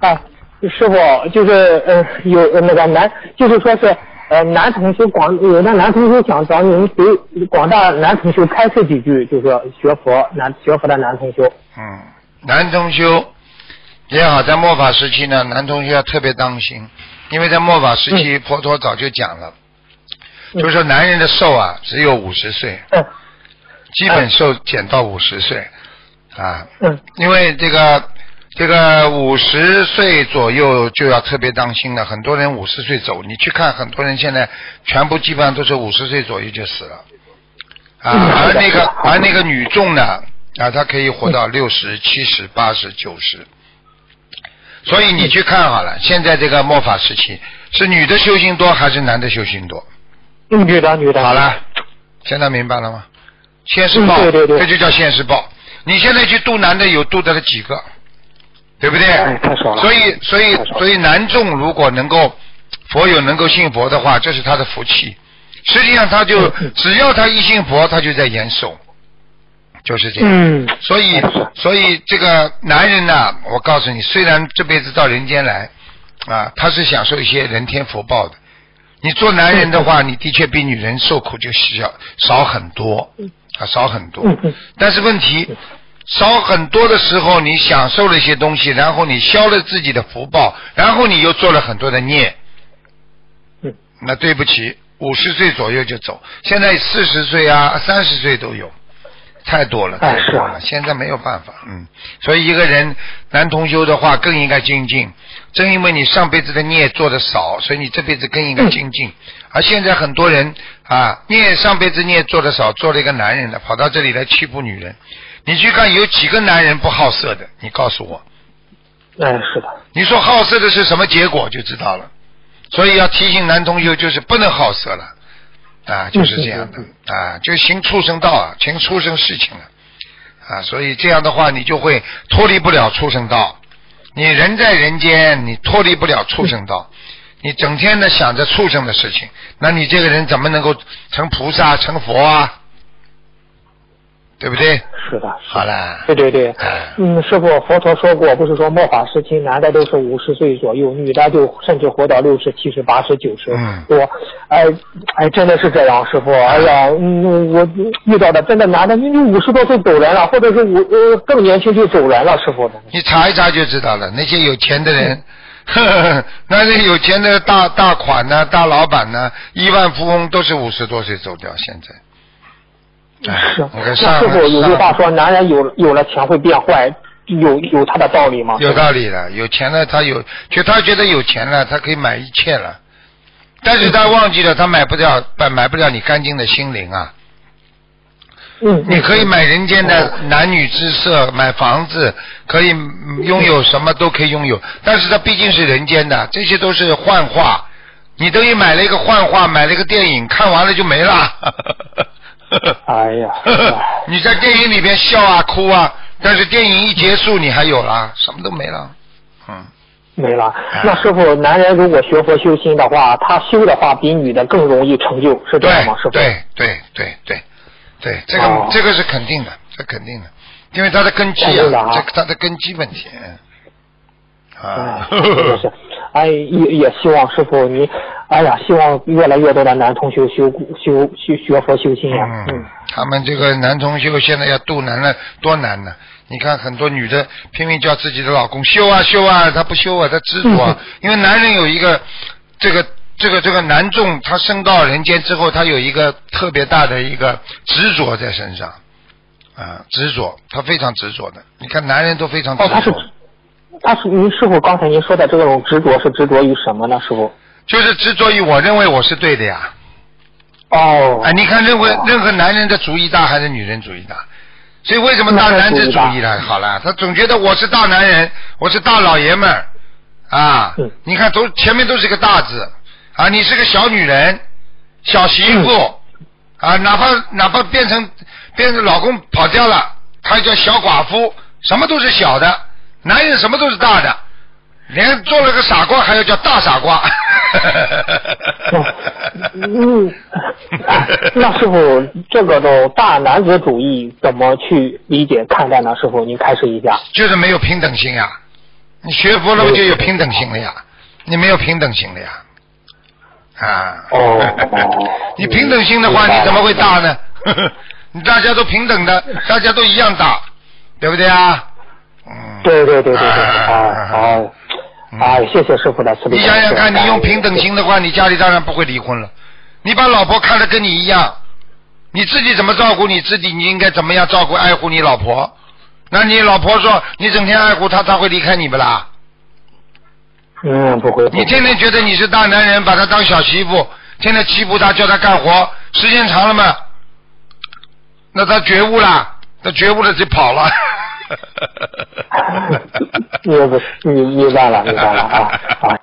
啊，师傅就是呃有呃那个男，就是说是呃男同学广有的男同学想找你们给广大男同学开示几句，就是说学佛男学佛的男同学。嗯，男同修也好，在末法时期呢，男同学要特别当心，因为在末法时期，佛陀早就讲了，嗯。就是说男人的寿啊只有五十岁，嗯。基本寿减到五十岁啊，嗯。因为这个这个五十岁左右就要特别当心了，很多人五十岁走，你去看很多人现在全部基本上都是五十岁左右就死了，啊，嗯而那个而那个女众呢，啊，她可以活到六十、七十、八十、九十，所以你去看好了，现在这个末法时期是女的修行多还是男的修行多？嗯，女的女的。好了，现在明白了吗？现世报，嗯对对对这就叫现世报。你现在去度男的有度得了几个，对不对？哎太少了所以，所以所以男众如果能够佛友能够信佛的话，这是他的福气。实际上，他就只要他一信佛，他就在延寿，就是这样。嗯，所以，所以这个男人呢，我告诉你，虽然这辈子到人间来，啊，他是享受一些人天福报的。你做男人的话，你的确比女人受苦就小少很多，啊，少很多。但是问题少很多的时候，你享受了一些东西，然后你消了自己的福报，然后你又做了很多的孽，嗯。那对不起，五十岁左右就走，现在四十岁啊、三十岁都有，太多了，太多了，现在没有办法，嗯，所以一个人男同修的话更应该精进，正因为你上辈子的孽做的少，所以你这辈子更应该精进，而现在很多人啊，孽上辈子孽做的少，做了一个男人的，跑到这里来欺负女人，你去看有几个男人不好色的，你告诉我，哎是的。你说好色的是什么结果就知道了。所以要提醒男同学，就是不能好色了，啊，就是这样的嗯啊，就行畜生道啊，行畜生事情了，啊，所以这样的话，你就会脱离不了畜生道。你人在人间，你脱离不了畜生道，你整天的想着畜生的事情，那你这个人怎么能够成菩萨、成佛啊？对不对？是的，是的好了，对对对哎，嗯，师傅，佛陀说过，不是说末法时期男的都是五十岁左右，女的就甚至活到六十、七十、八十、九十嗯多，哎哎，真的是这样，师傅，哎呀，嗯，我遇到的真的男的，你你五十多岁走人了，或者是五呃更年轻就走人了，师傅，你查一查就知道了。那些有钱的人，呵呵那些有钱的大大款呢、大老板呢、亿万富翁都是五十多岁走掉。现在，哎是，那上师傅有句话说，男人有有了钱会变坏，有有他的道理吗？有道理的。有钱了，他有，就他觉得有钱了，他可以买一切了，但是他忘记了，他买不了，买买不了你干净的心灵啊。嗯，你可以买人间的男女之色，买房子，可以嗯拥有什么都可以拥有，但是它毕竟是人间的，这些都是幻化。你等于买了一个幻化，买了一个电影，看完了就没了。哎呀，你在电影里边笑啊哭啊，但是电影一结束，你还有了，什么都没了。嗯，没了哎。那师傅，男人如果学佛修心的话，他修的话比女的更容易成就，是这对样吗？师傅？对对对对对，这个、哦这个是肯定的，这肯定的，因为他的根基啊，这个它的根基问题。嗯啊哎，，是，哎，也也希望师傅你，哎呀，希望越来越多的男同学修修修学佛修心呀。嗯，他们这个男同修现在要渡难了，多难呢？你看很多女的拼命叫自己的老公修啊修啊，他不修啊，他执着啊。因为男人有一个这个这个这个男众，他升到人间之后，他有一个特别大的一个执着在身上啊，执着，他非常执着的。你看男人都非常执哦，他是着，，他是您师傅刚才您说的这种执着是执着于什么呢？师傅？就是执着于我认为我是对的呀。哦。哎，你看任何哦任何男人的主意大还是女人主意大？所以为什么大男子主义呢？好了，他总觉得我是大男人，我是大老爷们儿啊嗯。你看都前面都是个大字啊，你是个小女人、小媳妇啊，哪怕哪怕变成变成老公跑掉了，他叫小寡妇，什么都是小的，男人什么都是大的，连做了个傻瓜还要叫大傻瓜。嗯，那师傅，这个种大男子主义怎么去理解看待呢？师傅，您开始一下。就是没有平等心啊。你学佛了，不就有平等心了呀？你没有平等心了呀？啊。哦 你平等心的话，你怎么会大呢？你大家都平等的，大家都一样大，对不对啊？嗯。对对对对对，啊啊好，啊，谢谢师傅的慈悲你。想想看，你用平等心的话，你家里当然不会离婚了。你把老婆看得跟你一样，你自己怎么照顾你自己？你应该怎么样照顾爱护你老婆？那你老婆说你整天爱护她，她会离开你不啦？嗯，不会。不会你天天觉得你是大男人，把她当小媳妇，天天欺负她，叫她干活，时间长了嘛，那她觉悟了，她觉悟了就跑了。明白明明白了明白了啊啊！